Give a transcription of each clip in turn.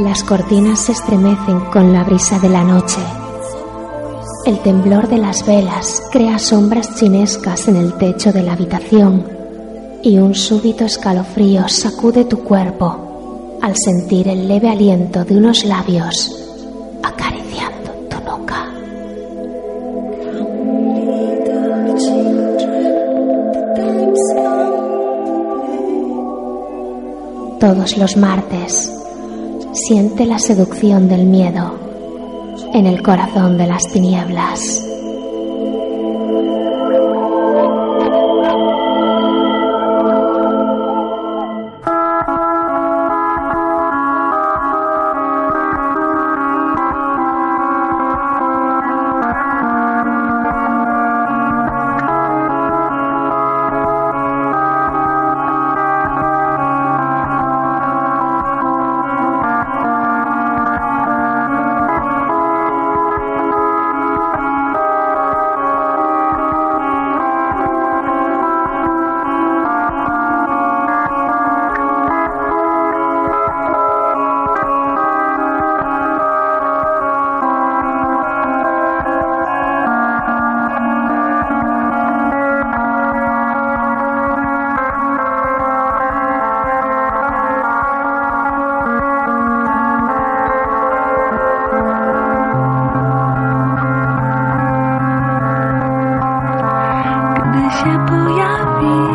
Las cortinas se estremecen con la brisa de la noche. El temblor de las velas crea sombras chinescas en el techo de la habitación y un súbito escalofrío sacude tu cuerpo al sentir el leve aliento de unos labios acariciando tu nuca. Todos los martes siente la seducción del miedo en el corazón de las tinieblas. 且不要比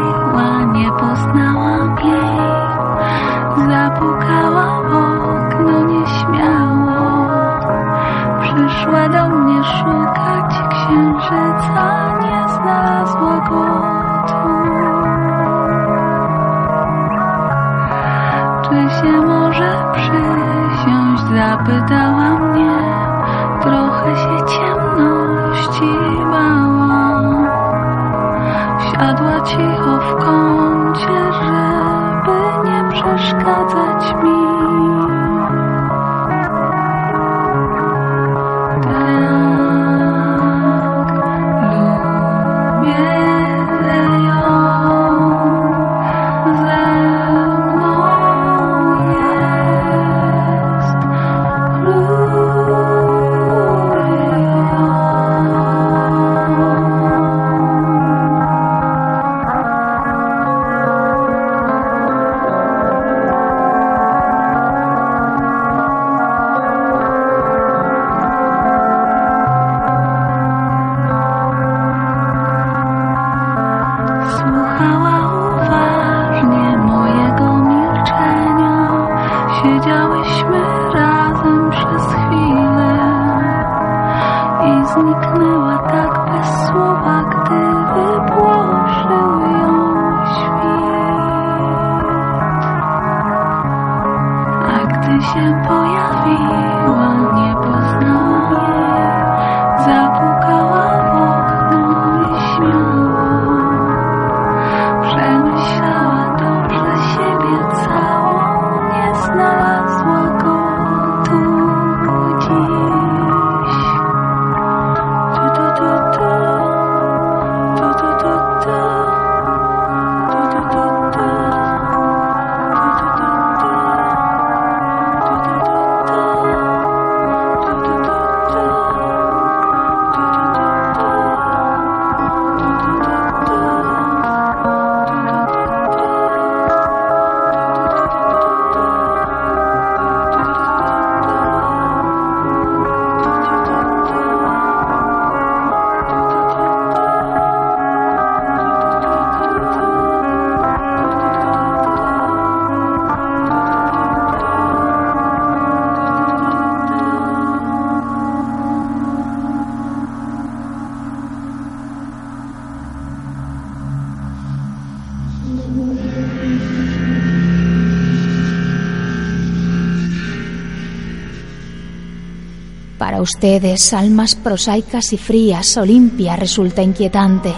ustedes, almas prosaicas y frías, Olimpia resulta inquietante.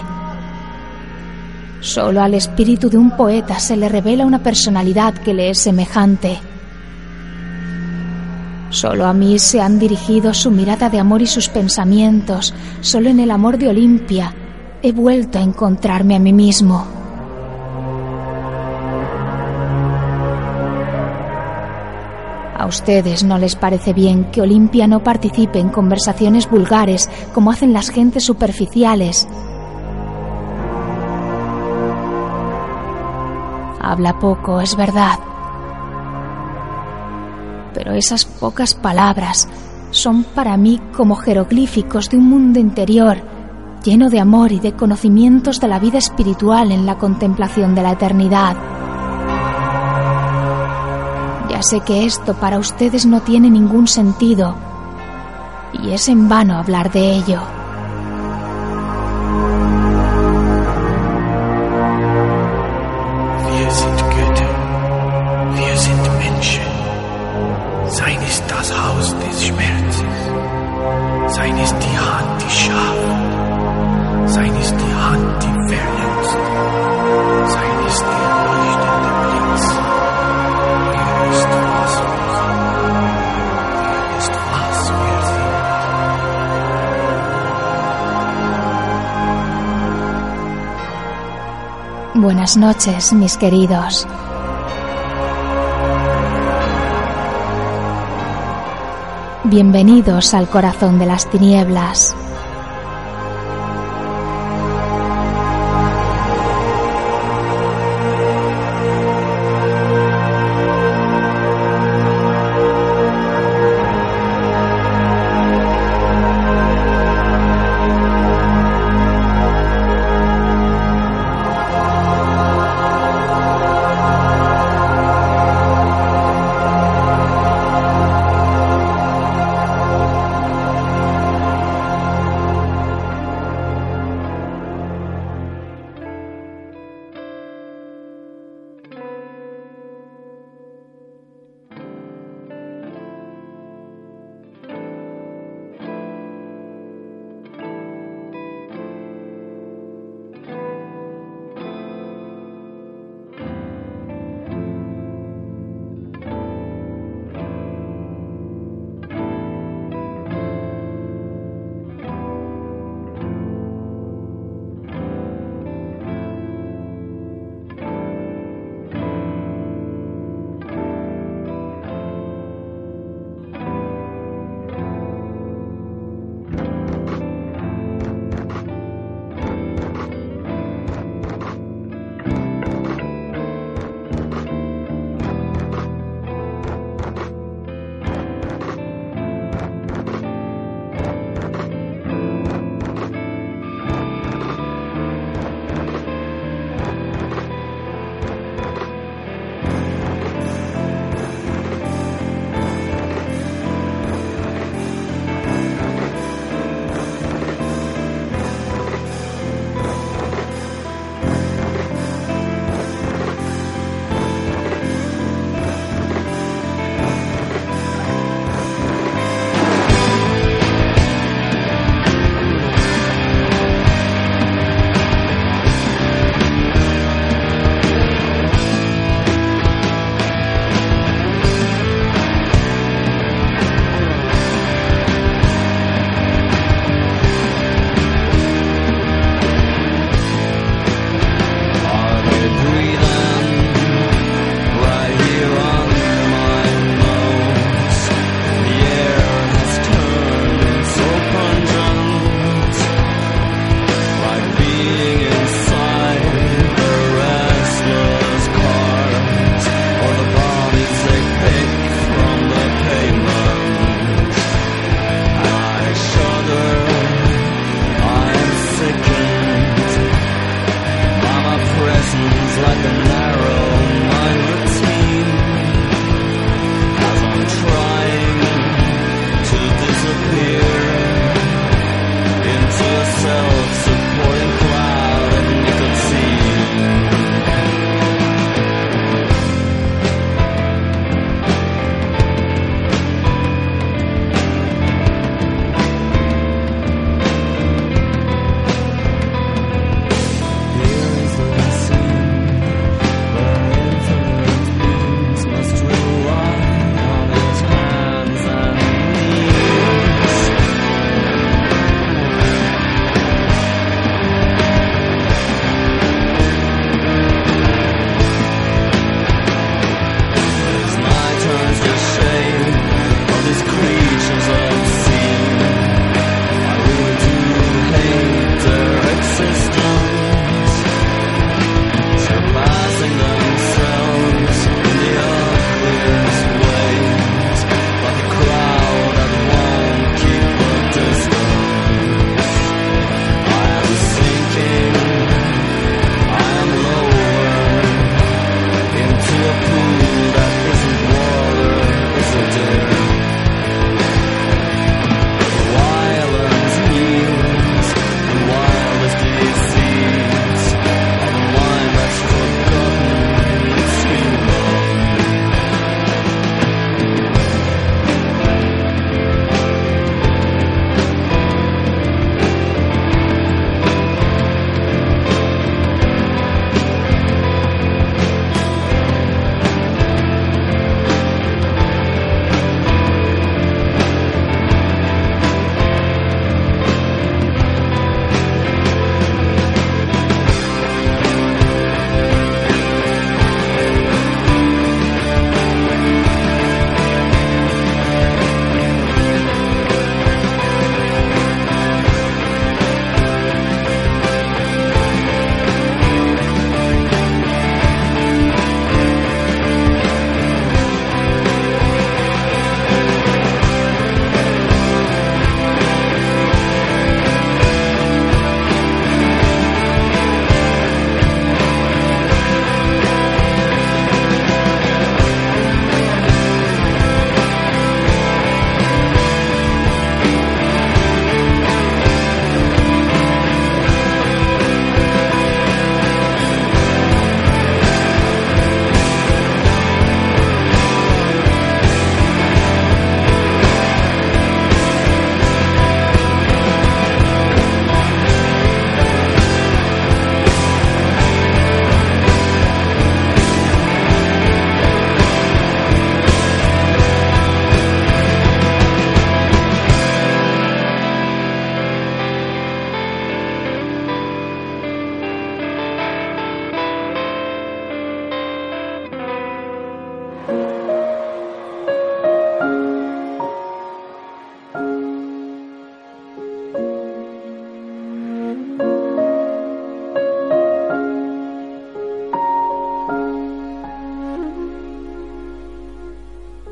Solo al espíritu de un poeta se le revela una personalidad que le es semejante. Solo a mí se han dirigido su mirada de amor y sus pensamientos. Solo en el amor de Olimpia he vuelto a encontrarme a mí mismo. Ustedes no les parece bien que Olimpia no participe en conversaciones vulgares como hacen las gentes superficiales. Habla poco, es verdad. Pero esas pocas palabras son para mí como jeroglíficos de un mundo interior lleno de amor y de conocimientos de la vida espiritual en la contemplación de la eternidad. Ya sé que esto para ustedes no tiene ningún sentido y es en vano hablar de ello. Buenas noches, mis queridos. Bienvenidos al corazón de las tinieblas.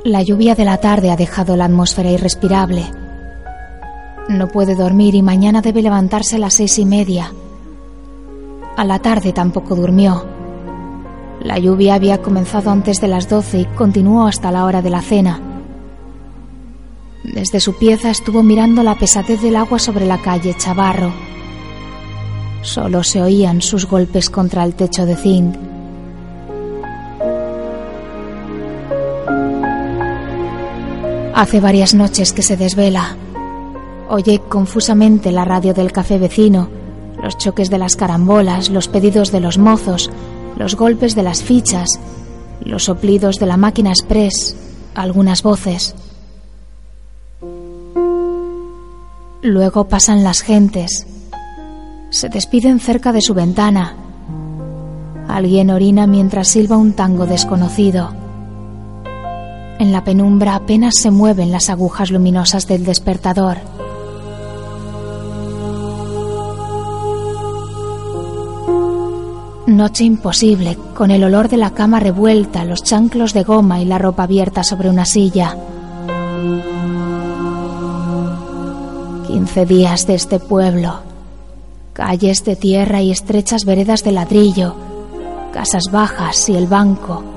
La lluvia de la tarde ha dejado la atmósfera irrespirable. No puede dormir y mañana debe levantarse a las seis y media. A la tarde tampoco durmió. La lluvia había comenzado antes de las doce y continuó hasta la hora de la cena. Desde su pieza estuvo mirando la pesadez del agua sobre la calle Chavarro. Solo se oían sus golpes contra el techo de zinc. Hace varias noches que se desvela. Oye confusamente la radio del café vecino, los choques de las carambolas, los pedidos de los mozos, los golpes de las fichas, los soplidos de la máquina express, algunas voces. Luego pasan las gentes. Se despiden cerca de su ventana. Alguien orina mientras silba un tango desconocido. En la penumbra apenas se mueven las agujas luminosas del despertador. Noche imposible, con el olor de la cama revuelta, los chanclos de goma y la ropa abierta sobre una silla. Quince días de este pueblo. Calles de tierra y estrechas veredas de ladrillo, casas bajas y el banco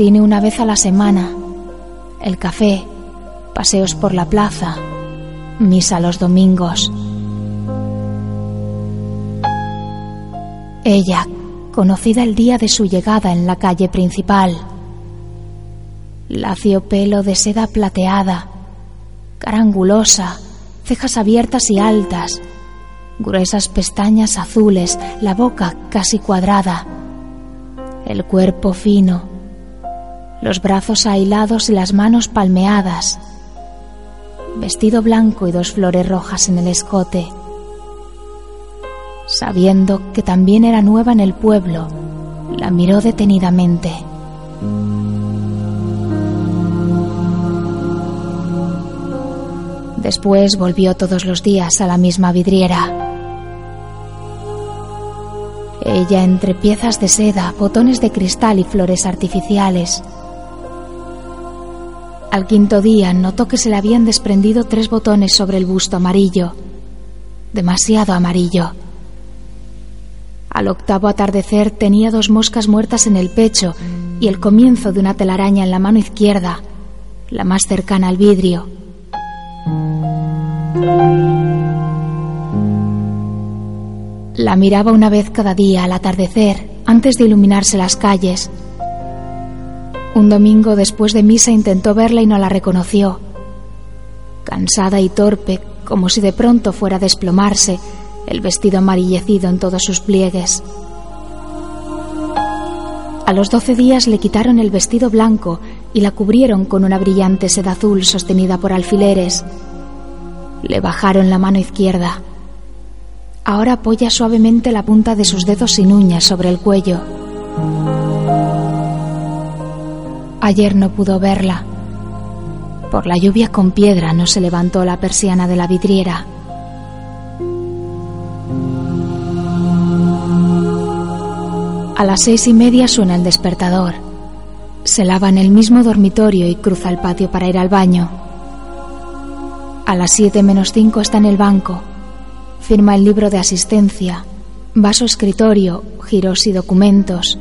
cine una vez a la semana, el café, paseos por la plaza, misa los domingos. Ella, conocida el día de su llegada en la calle principal. Lacio pelo de seda plateada, cara angulosa, cejas abiertas y altas, gruesas pestañas azules, la boca casi cuadrada, el cuerpo fino, los brazos ahilados y las manos palmeadas, vestido blanco y dos flores rojas en el escote. Sabiendo que también era nueva en el pueblo, la miró detenidamente. Después volvió todos los días a la misma vidriera. Ella entre piezas de seda, botones de cristal y flores artificiales, al quinto día notó que se le habían desprendido tres botones sobre el busto amarillo, demasiado amarillo. Al octavo atardecer tenía dos moscas muertas en el pecho y el comienzo de una telaraña en la mano izquierda, la más cercana al vidrio. La miraba una vez cada día al atardecer, antes de iluminarse las calles, un domingo después de misa intentó verla y no la reconoció. Cansada y torpe, como si de pronto fuera a desplomarse, el vestido amarillecido en todos sus pliegues. A los doce días le quitaron el vestido blanco y la cubrieron con una brillante seda azul sostenida por alfileres. Le bajaron la mano izquierda. Ahora apoya suavemente la punta de sus dedos sin uñas sobre el cuello. Ayer no pudo verla. Por la lluvia con piedra no se levantó la persiana de la vidriera. A las seis y media suena el despertador. Se lava en el mismo dormitorio y cruza el patio para ir al baño. A las siete menos cinco está en el banco. Firma el libro de asistencia. Va a su escritorio, giros y documentos.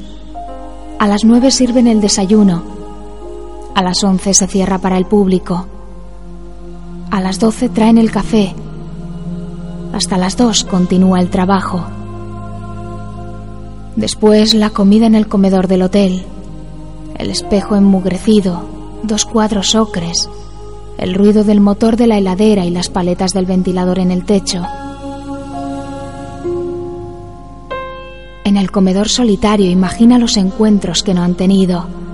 A las nueve sirven el desayuno a las 11 se cierra para el público. A las 12 traen el café. Hasta las 2 continúa el trabajo. Después la comida en el comedor del hotel. El espejo enmugrecido, dos cuadros ocres, el ruido del motor de la heladera y las paletas del ventilador en el techo. En el comedor solitario imagina los encuentros que no han tenido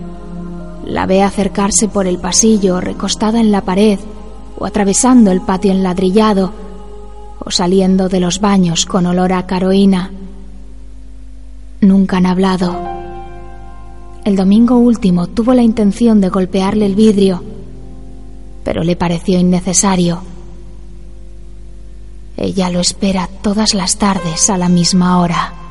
la ve acercarse por el pasillo, recostada en la pared, o atravesando el patio enladrillado, o saliendo de los baños con olor a caroína. Nunca han hablado. El domingo último tuvo la intención de golpearle el vidrio, pero le pareció innecesario. Ella lo espera todas las tardes a la misma hora.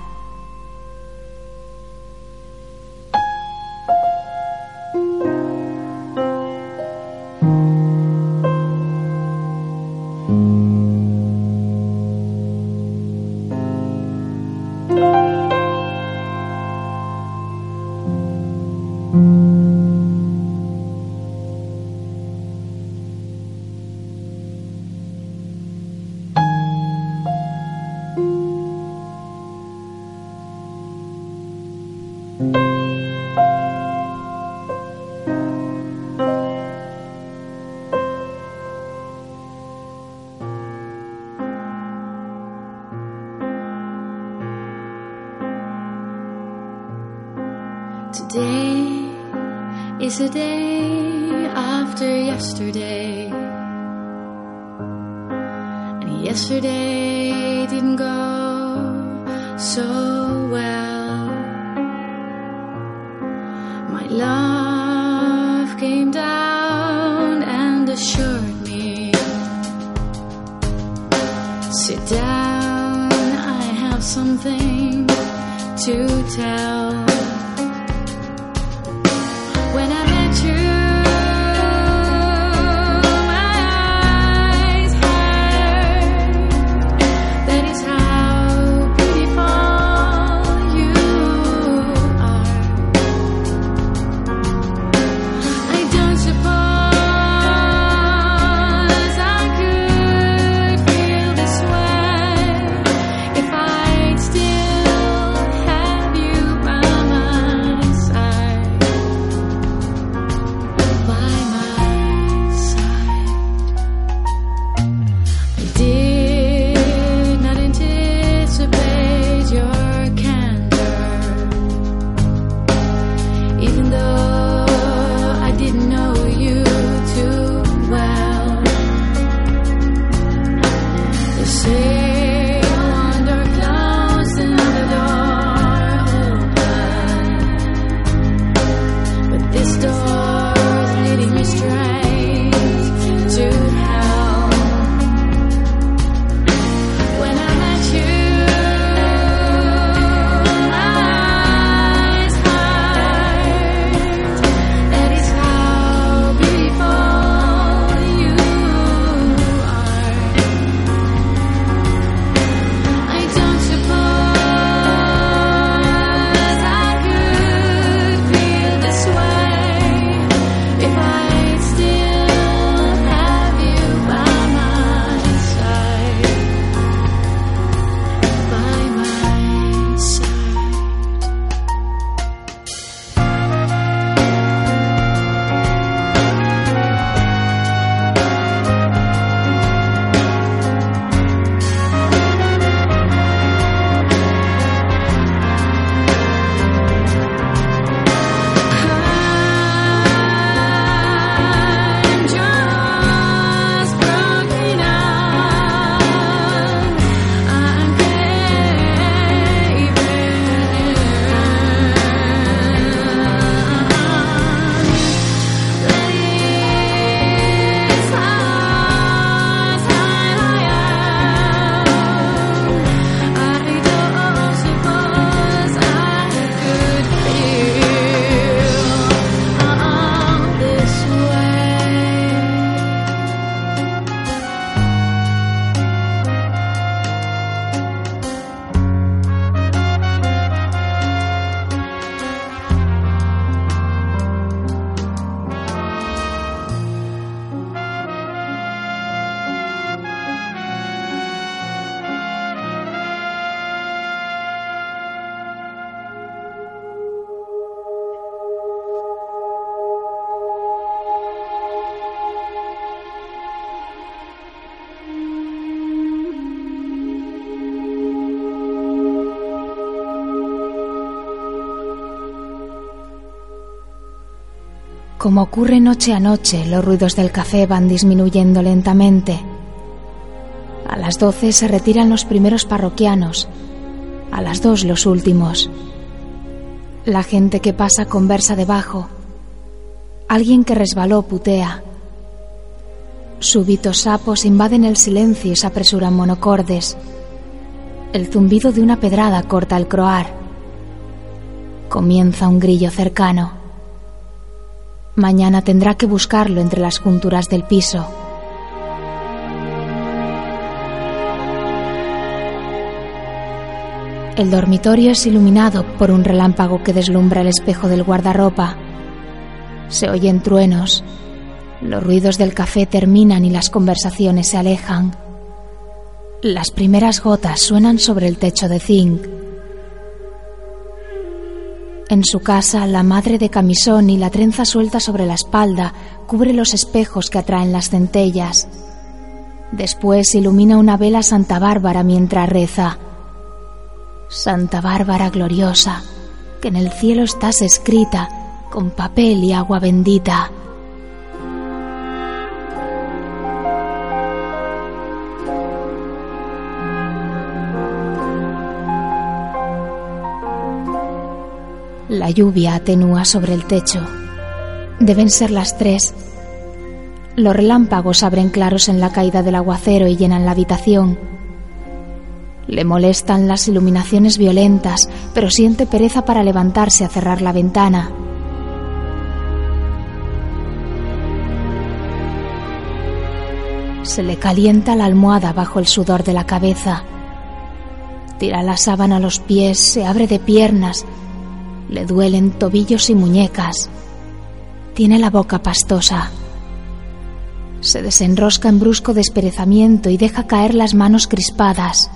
Como ocurre noche a noche, los ruidos del café van disminuyendo lentamente. A las doce se retiran los primeros parroquianos, a las dos los últimos. La gente que pasa conversa debajo. Alguien que resbaló putea. Súbitos sapos invaden el silencio y se apresuran monocordes. El zumbido de una pedrada corta el croar. Comienza un grillo cercano. Mañana tendrá que buscarlo entre las junturas del piso. El dormitorio es iluminado por un relámpago que deslumbra el espejo del guardarropa. Se oyen truenos. Los ruidos del café terminan y las conversaciones se alejan. Las primeras gotas suenan sobre el techo de zinc. En su casa, la madre de camisón y la trenza suelta sobre la espalda cubre los espejos que atraen las centellas. Después ilumina una vela Santa Bárbara mientras reza. Santa Bárbara gloriosa, que en el cielo estás escrita con papel y agua bendita. La lluvia atenúa sobre el techo. Deben ser las tres. Los relámpagos abren claros en la caída del aguacero y llenan la habitación. Le molestan las iluminaciones violentas, pero siente pereza para levantarse a cerrar la ventana. Se le calienta la almohada bajo el sudor de la cabeza. Tira la sábana a los pies, se abre de piernas, le duelen tobillos y muñecas. Tiene la boca pastosa. Se desenrosca en brusco desperezamiento y deja caer las manos crispadas.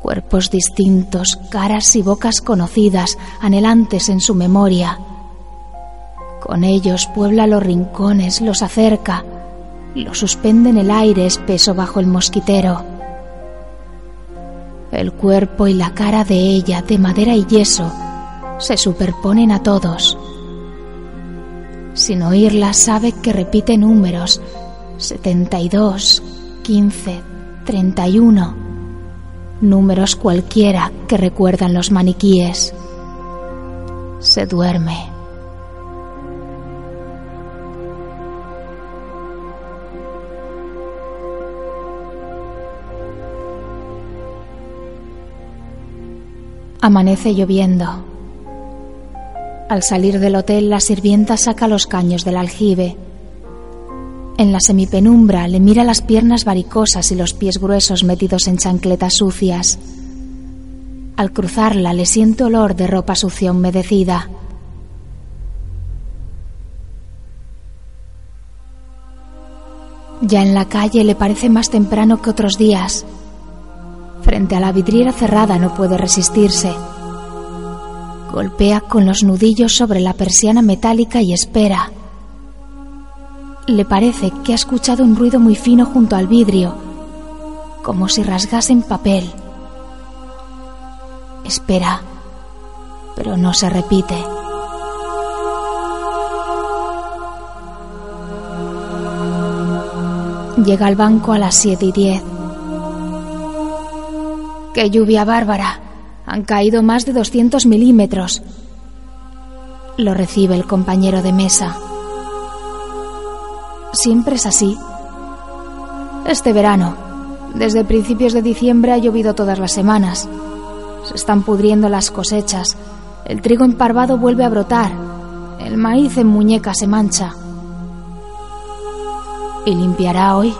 Cuerpos distintos, caras y bocas conocidas, anhelantes en su memoria. Con ellos puebla los rincones, los acerca, los suspende en el aire espeso bajo el mosquitero. El cuerpo y la cara de ella, de madera y yeso, se superponen a todos. Sin oírla sabe que repite números 72, 15, 31, números cualquiera que recuerdan los maniquíes. Se duerme. Amanece lloviendo. Al salir del hotel, la sirvienta saca los caños del aljibe. En la semipenumbra le mira las piernas varicosas y los pies gruesos metidos en chancletas sucias. Al cruzarla le siente olor de ropa sucia humedecida. Ya en la calle le parece más temprano que otros días. Frente a la vidriera cerrada no puede resistirse. Golpea con los nudillos sobre la persiana metálica y espera. Le parece que ha escuchado un ruido muy fino junto al vidrio, como si rasgasen papel. Espera, pero no se repite. Llega al banco a las siete y diez. ¡Qué lluvia bárbara! Han caído más de 200 milímetros. Lo recibe el compañero de mesa. Siempre es así. Este verano, desde principios de diciembre ha llovido todas las semanas. Se están pudriendo las cosechas. El trigo emparvado vuelve a brotar. El maíz en muñeca se mancha. ¿Y limpiará hoy?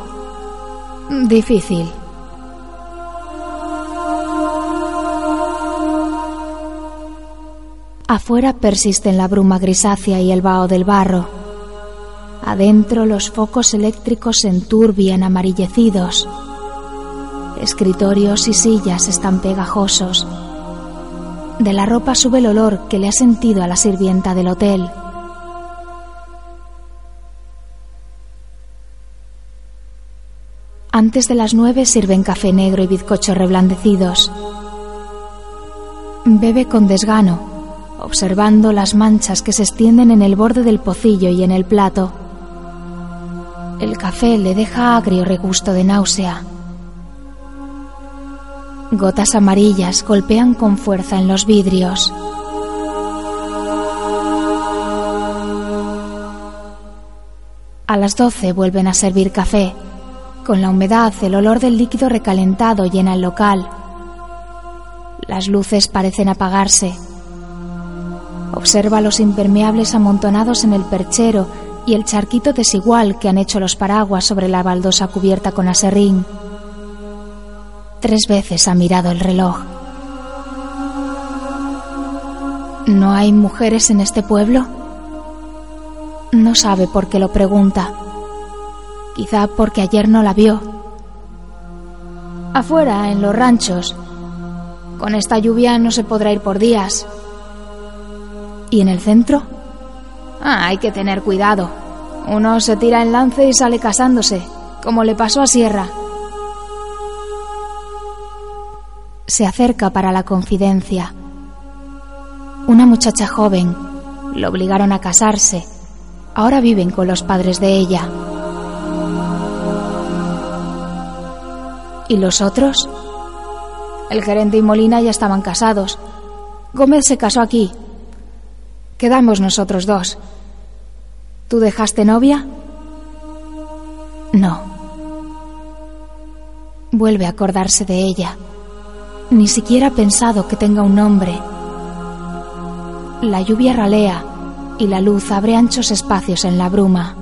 Difícil. Afuera persisten la bruma grisácea y el vaho del barro. Adentro los focos eléctricos se enturbian amarillecidos. Escritorios y sillas están pegajosos. De la ropa sube el olor que le ha sentido a la sirvienta del hotel. Antes de las nueve sirven café negro y bizcochos reblandecidos. Bebe con desgano, observando las manchas que se extienden en el borde del pocillo y en el plato. El café le deja agrio regusto de náusea. Gotas amarillas golpean con fuerza en los vidrios. A las doce vuelven a servir café. Con la humedad, el olor del líquido recalentado llena el local. Las luces parecen apagarse. Observa los impermeables amontonados en el perchero y el charquito desigual que han hecho los paraguas sobre la baldosa cubierta con aserrín. Tres veces ha mirado el reloj. ¿No hay mujeres en este pueblo? No sabe por qué lo pregunta. Quizá porque ayer no la vio. Afuera, en los ranchos. Con esta lluvia no se podrá ir por días. ¿Y en el centro? Ah, hay que tener cuidado. Uno se tira en lance y sale casándose, como le pasó a Sierra. Se acerca para la confidencia. Una muchacha joven. Lo obligaron a casarse. Ahora viven con los padres de ella. ¿Y los otros? El gerente y Molina ya estaban casados. Gómez se casó aquí. Quedamos nosotros dos. ¿Tú dejaste novia? No. Vuelve a acordarse de ella. Ni siquiera ha pensado que tenga un nombre. La lluvia ralea y la luz abre anchos espacios en la bruma.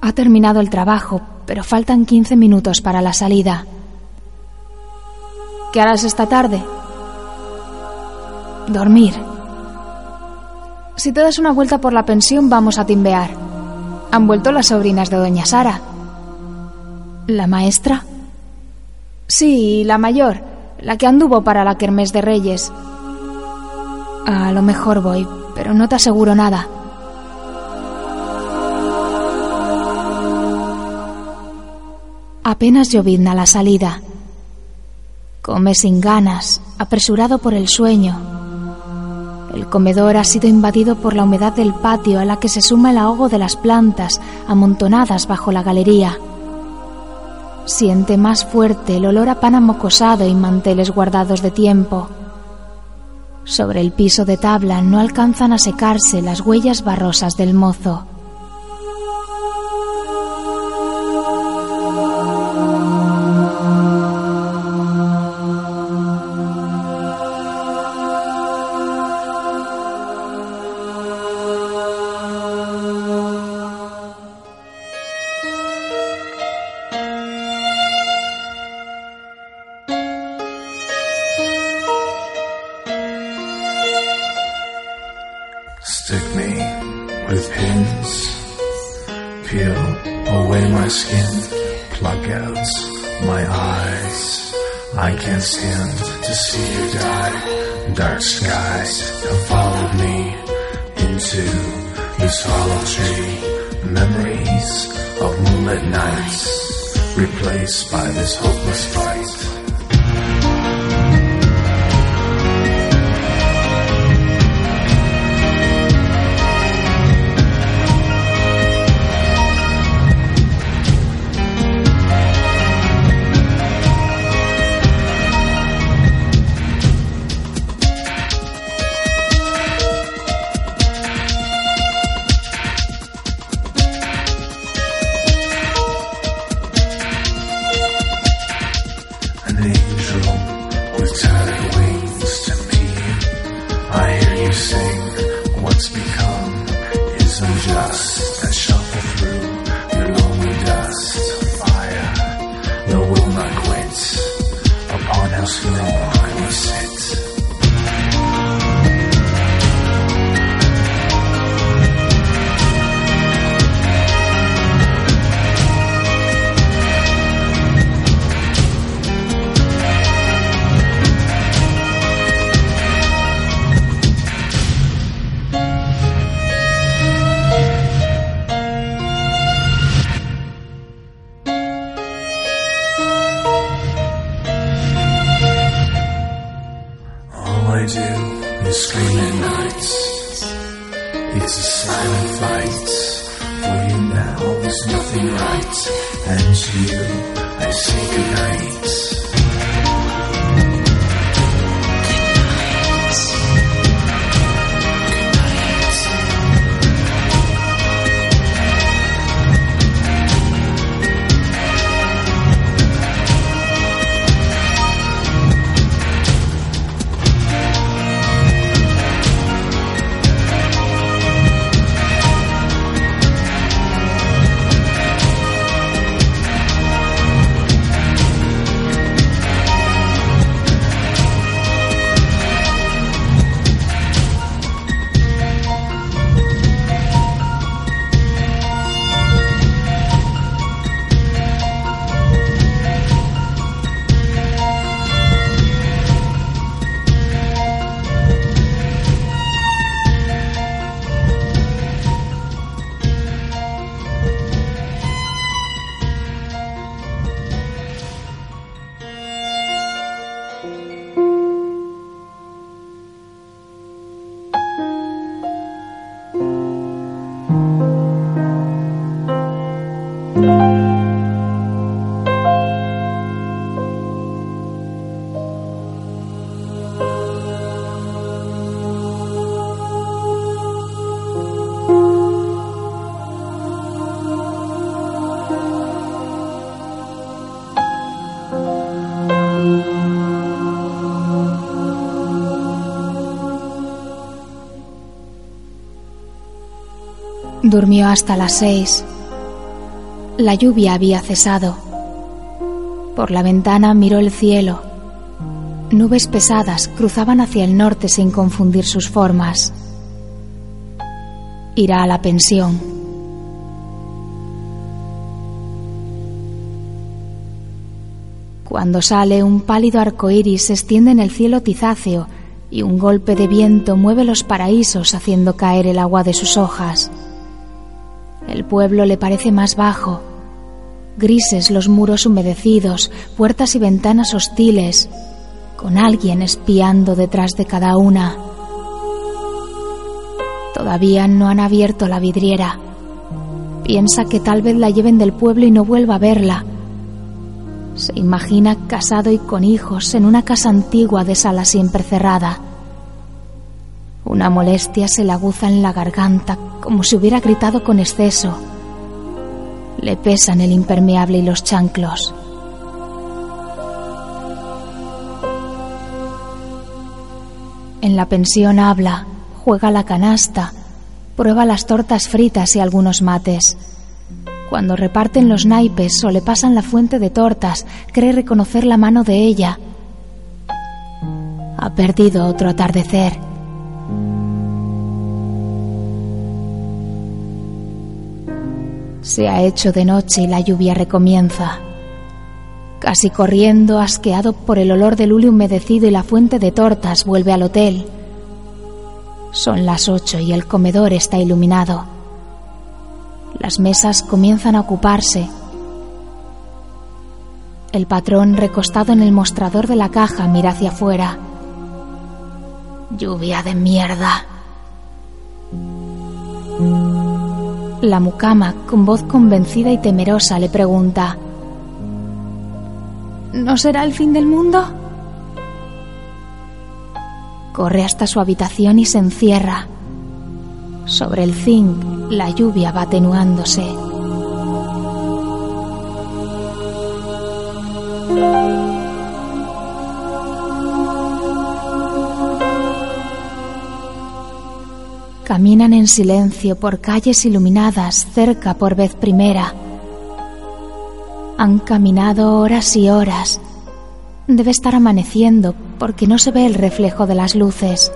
Ha terminado el trabajo, pero faltan 15 minutos para la salida. ¿Qué harás esta tarde? Dormir. Si te das una vuelta por la pensión, vamos a timbear. Han vuelto las sobrinas de Doña Sara. ¿La maestra? Sí, la mayor, la que anduvo para la Kermés de Reyes. A lo mejor voy, pero no te aseguro nada. Apenas llovizna la salida. Come sin ganas, apresurado por el sueño. El comedor ha sido invadido por la humedad del patio a la que se suma el ahogo de las plantas amontonadas bajo la galería. Siente más fuerte el olor a pan amocosado y manteles guardados de tiempo. Sobre el piso de tabla no alcanzan a secarse las huellas barrosas del mozo. Nights replaced by this hopeless fight. Durmió hasta las seis. La lluvia había cesado. Por la ventana miró el cielo. Nubes pesadas cruzaban hacia el norte sin confundir sus formas. Irá a la pensión. Cuando sale, un pálido arco iris se extiende en el cielo tizáceo y un golpe de viento mueve los paraísos haciendo caer el agua de sus hojas. El pueblo le parece más bajo. Grises los muros humedecidos, puertas y ventanas hostiles, con alguien espiando detrás de cada una. Todavía no han abierto la vidriera. Piensa que tal vez la lleven del pueblo y no vuelva a verla. Se imagina casado y con hijos en una casa antigua de sala siempre cerrada. Una molestia se le aguza en la garganta como si hubiera gritado con exceso. Le pesan el impermeable y los chanclos. En la pensión habla, juega la canasta, prueba las tortas fritas y algunos mates. Cuando reparten los naipes o le pasan la fuente de tortas, cree reconocer la mano de ella. Ha perdido otro atardecer. Se ha hecho de noche y la lluvia recomienza. Casi corriendo, asqueado por el olor del hule humedecido y la fuente de tortas, vuelve al hotel. Son las ocho y el comedor está iluminado. Las mesas comienzan a ocuparse. El patrón, recostado en el mostrador de la caja, mira hacia afuera. Lluvia de mierda. La mucama, con voz convencida y temerosa, le pregunta, ¿No será el fin del mundo? Corre hasta su habitación y se encierra. Sobre el zinc, la lluvia va atenuándose. Caminan en silencio por calles iluminadas cerca por vez primera. Han caminado horas y horas. Debe estar amaneciendo porque no se ve el reflejo de las luces.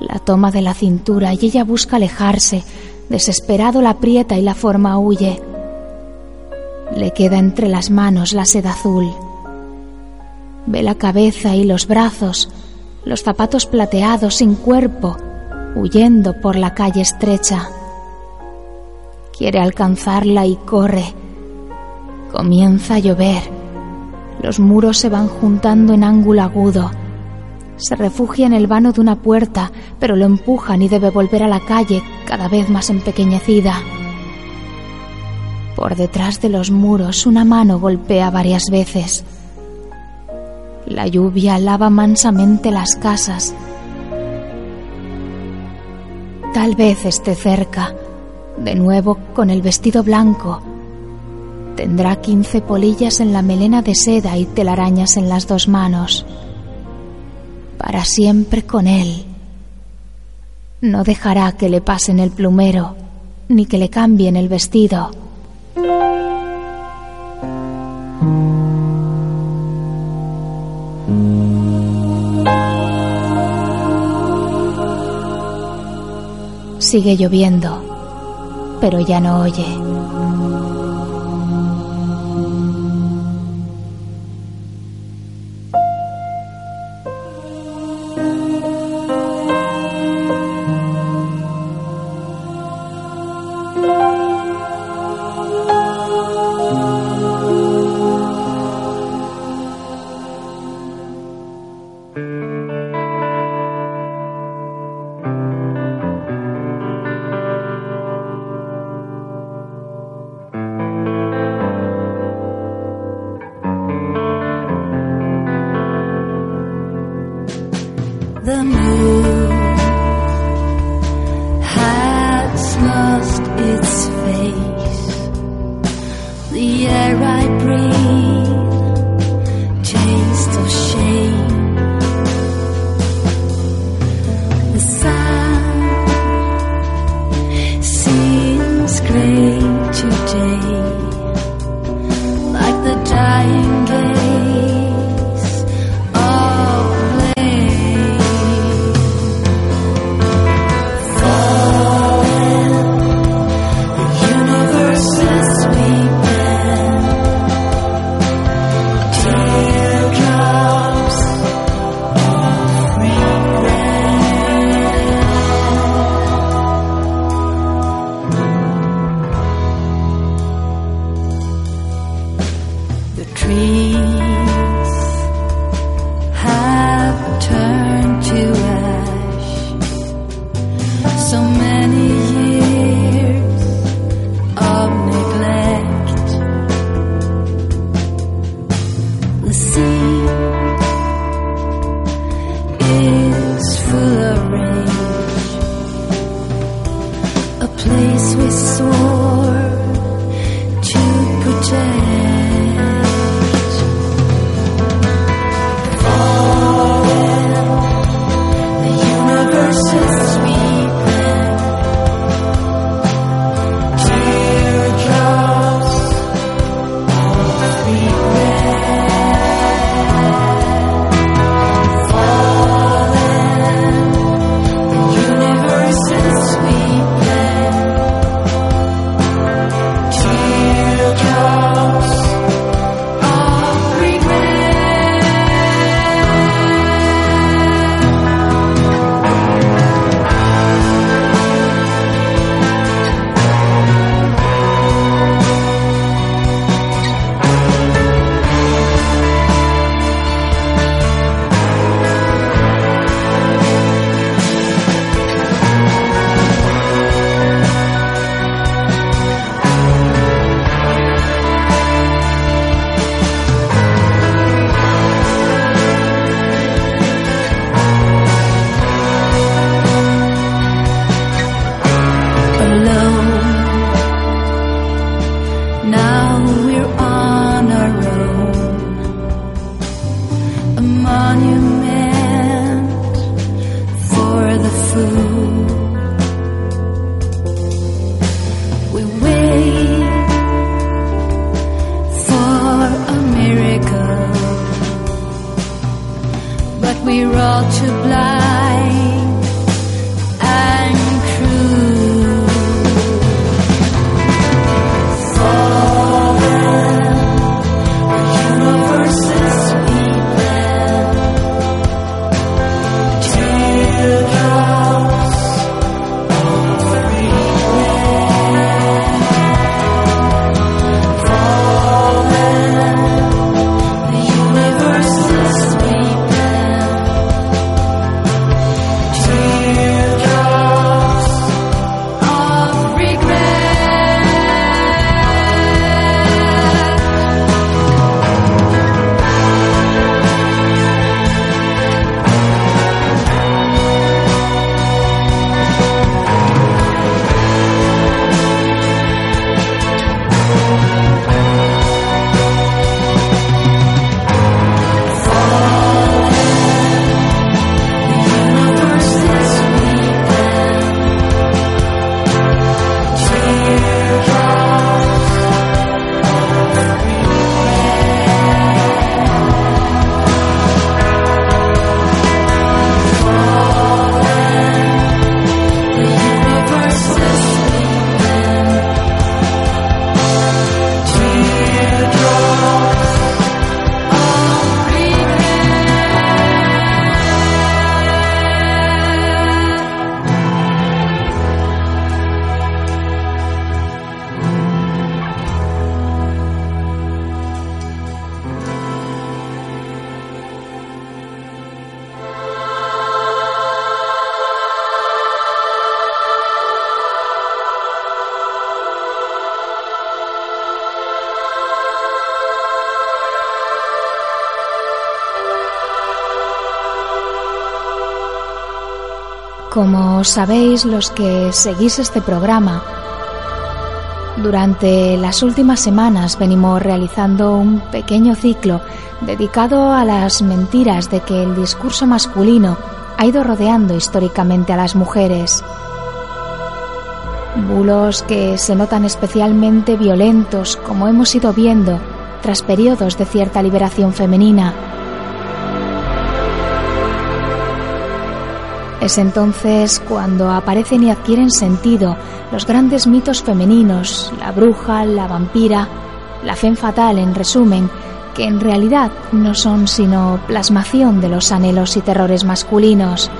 La toma de la cintura y ella busca alejarse. Desesperado la aprieta y la forma huye. Le queda entre las manos la seda azul. Ve la cabeza y los brazos, los zapatos plateados sin cuerpo, huyendo por la calle estrecha. Quiere alcanzarla y corre. Comienza a llover. Los muros se van juntando en ángulo agudo. Se refugia en el vano de una puerta, pero lo empujan y debe volver a la calle, cada vez más empequeñecida. Por detrás de los muros una mano golpea varias veces. La lluvia lava mansamente las casas. Tal vez esté cerca, de nuevo con el vestido blanco. Tendrá quince polillas en la melena de seda y telarañas en las dos manos. Para siempre con él. No dejará que le pasen el plumero, ni que le cambien el vestido. Sigue lloviendo, pero ya no oye. to blind. Como sabéis los que seguís este programa, durante las últimas semanas venimos realizando un pequeño ciclo dedicado a las mentiras de que el discurso masculino ha ido rodeando históricamente a las mujeres. Bulos que se notan especialmente violentos, como hemos ido viendo, tras periodos de cierta liberación femenina. Es entonces cuando aparecen y adquieren sentido los grandes mitos femeninos, la bruja, la vampira, la fe fatal en resumen, que en realidad no son sino plasmación de los anhelos y terrores masculinos.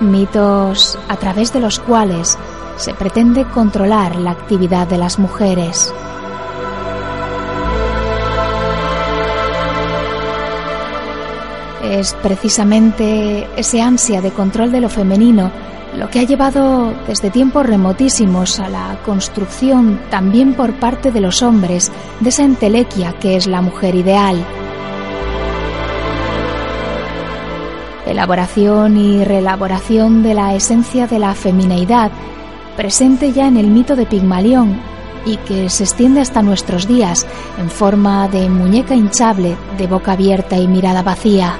Mitos a través de los cuales se pretende controlar la actividad de las mujeres. Es precisamente ese ansia de control de lo femenino lo que ha llevado desde tiempos remotísimos a la construcción también por parte de los hombres de esa entelequia que es la mujer ideal. Elaboración y reelaboración de la esencia de la femineidad presente ya en el mito de Pigmalión y que se extiende hasta nuestros días en forma de muñeca hinchable de boca abierta y mirada vacía.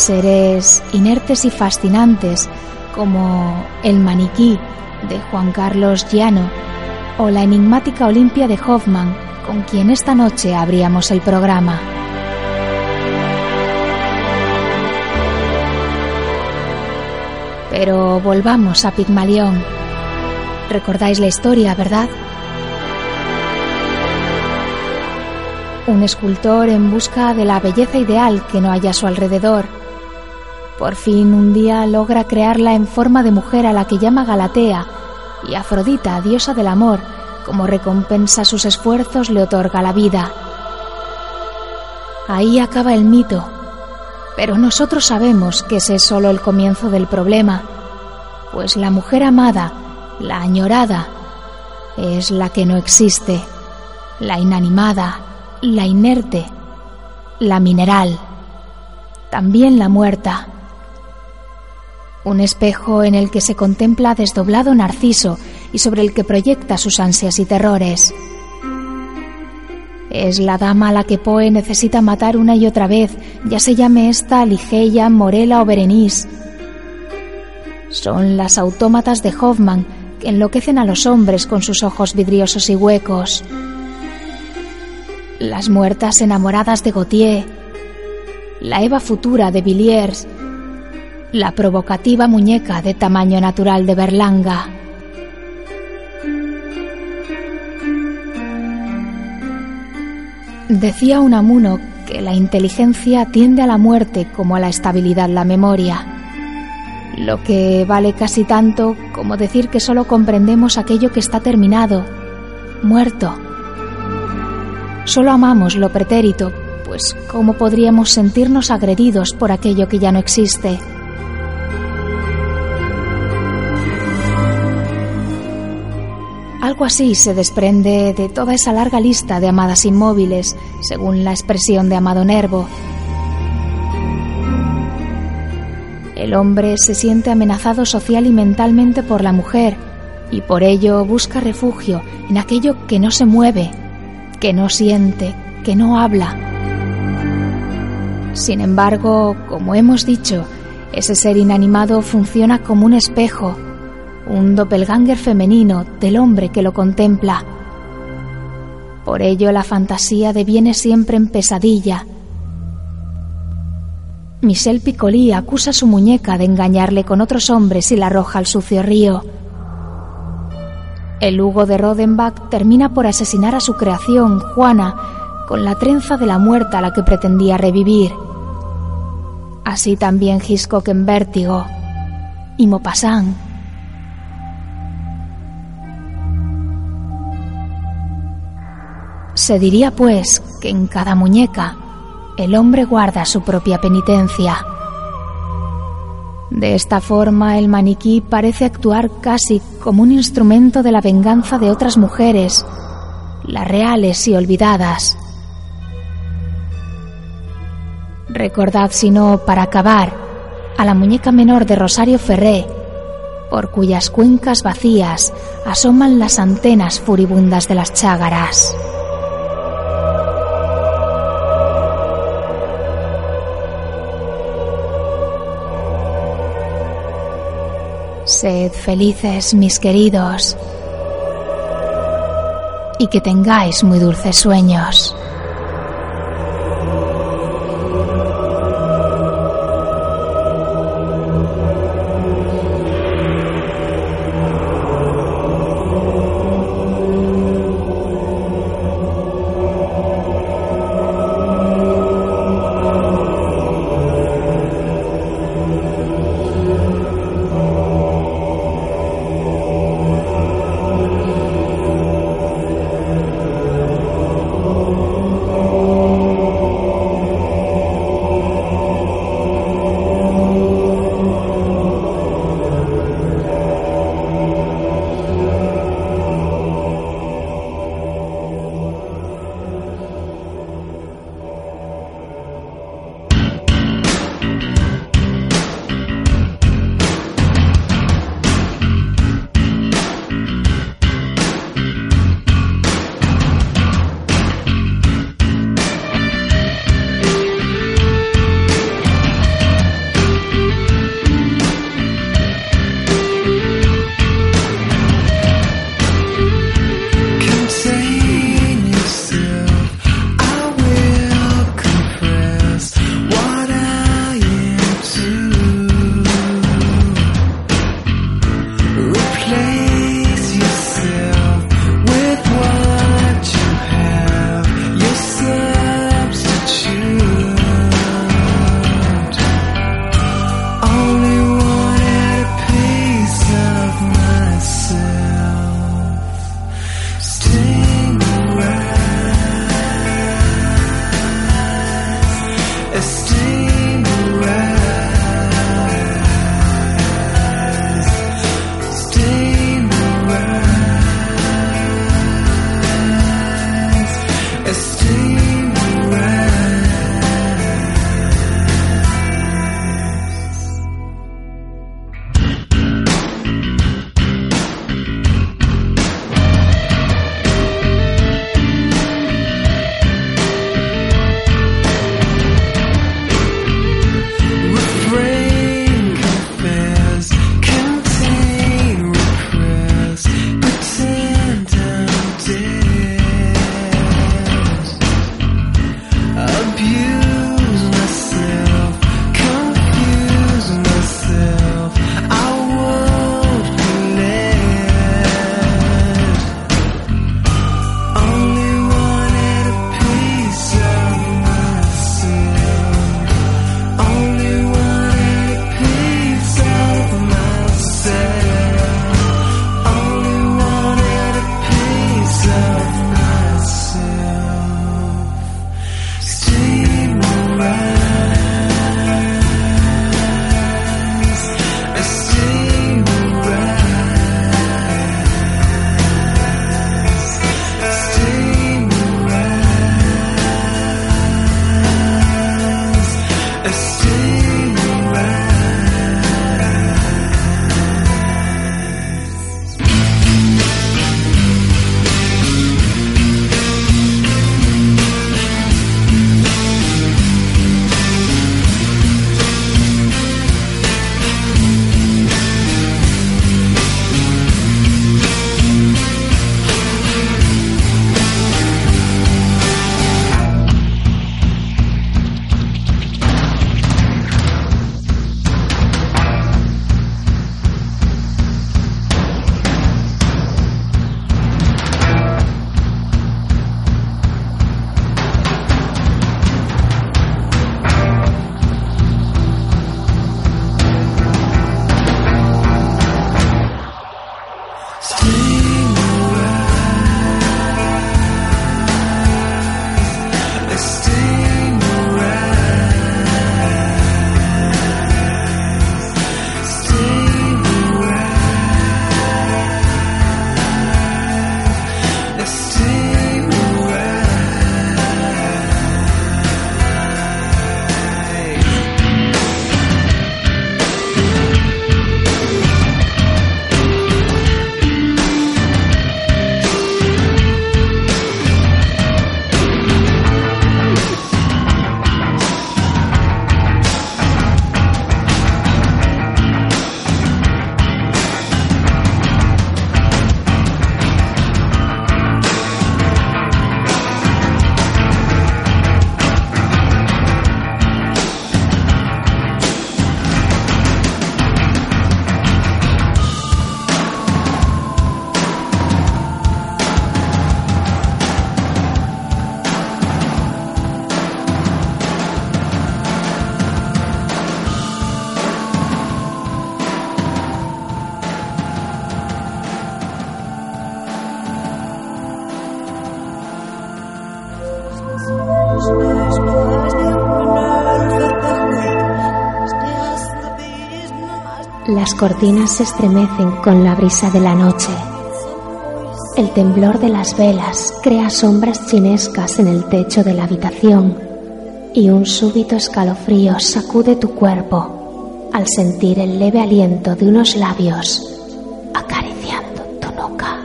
Seres inertes y fascinantes como el maniquí de Juan Carlos Llano o la enigmática Olimpia de Hoffman, con quien esta noche abríamos el programa. Pero volvamos a Pigmalión. Recordáis la historia, ¿verdad? Un escultor en busca de la belleza ideal que no hay a su alrededor. Por fin un día logra crearla en forma de mujer a la que llama Galatea y Afrodita, diosa del amor, como recompensa sus esfuerzos le otorga la vida. Ahí acaba el mito, pero nosotros sabemos que ese es solo el comienzo del problema, pues la mujer amada, la añorada, es la que no existe, la inanimada, la inerte, la mineral, también la muerta. Un espejo en el que se contempla desdoblado Narciso y sobre el que proyecta sus ansias y terrores. Es la dama a la que Poe necesita matar una y otra vez, ya se llame esta Ligeia, Morela o Berenice. Son las autómatas de Hoffman que enloquecen a los hombres con sus ojos vidriosos y huecos. Las muertas enamoradas de Gautier, la Eva futura de Villiers, la provocativa muñeca de tamaño natural de Berlanga. Decía Unamuno que la inteligencia tiende a la muerte como a la estabilidad la memoria, lo que vale casi tanto como decir que solo comprendemos aquello que está terminado, muerto. Solo amamos lo pretérito, pues ¿cómo podríamos sentirnos agredidos por aquello que ya no existe? Algo así se desprende de toda esa larga lista de amadas inmóviles, según la expresión de Amado Nervo. El hombre se siente amenazado social y mentalmente por la mujer y por ello busca refugio en aquello que no se mueve, que no siente, que no habla. Sin embargo, como hemos dicho, ese ser inanimado funciona como un espejo un doppelganger femenino del hombre que lo contempla. Por ello la fantasía deviene siempre en pesadilla. Michel Piccoli acusa a su muñeca de engañarle con otros hombres y la arroja al sucio río. El Hugo de Rodenbach termina por asesinar a su creación, Juana, con la trenza de la muerta a la que pretendía revivir. Así también Hitchcock en Vértigo y Maupassant Se diría, pues, que en cada muñeca el hombre guarda su propia penitencia. De esta forma, el maniquí parece actuar casi como un instrumento de la venganza de otras mujeres, las reales y olvidadas. Recordad, si no, para acabar, a la muñeca menor de Rosario Ferré, por cuyas cuencas vacías asoman las antenas furibundas de las chágaras. Sed felices, mis queridos. y que tengáis muy dulces sueños. Cortinas se estremecen con la brisa de la noche. El temblor de las velas crea sombras chinescas en el techo de la habitación y un súbito escalofrío sacude tu cuerpo al sentir el leve aliento de unos labios acariciando tu nuca.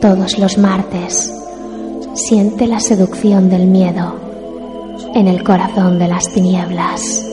Todos los martes siente la seducción del miedo en el corazón de las tinieblas.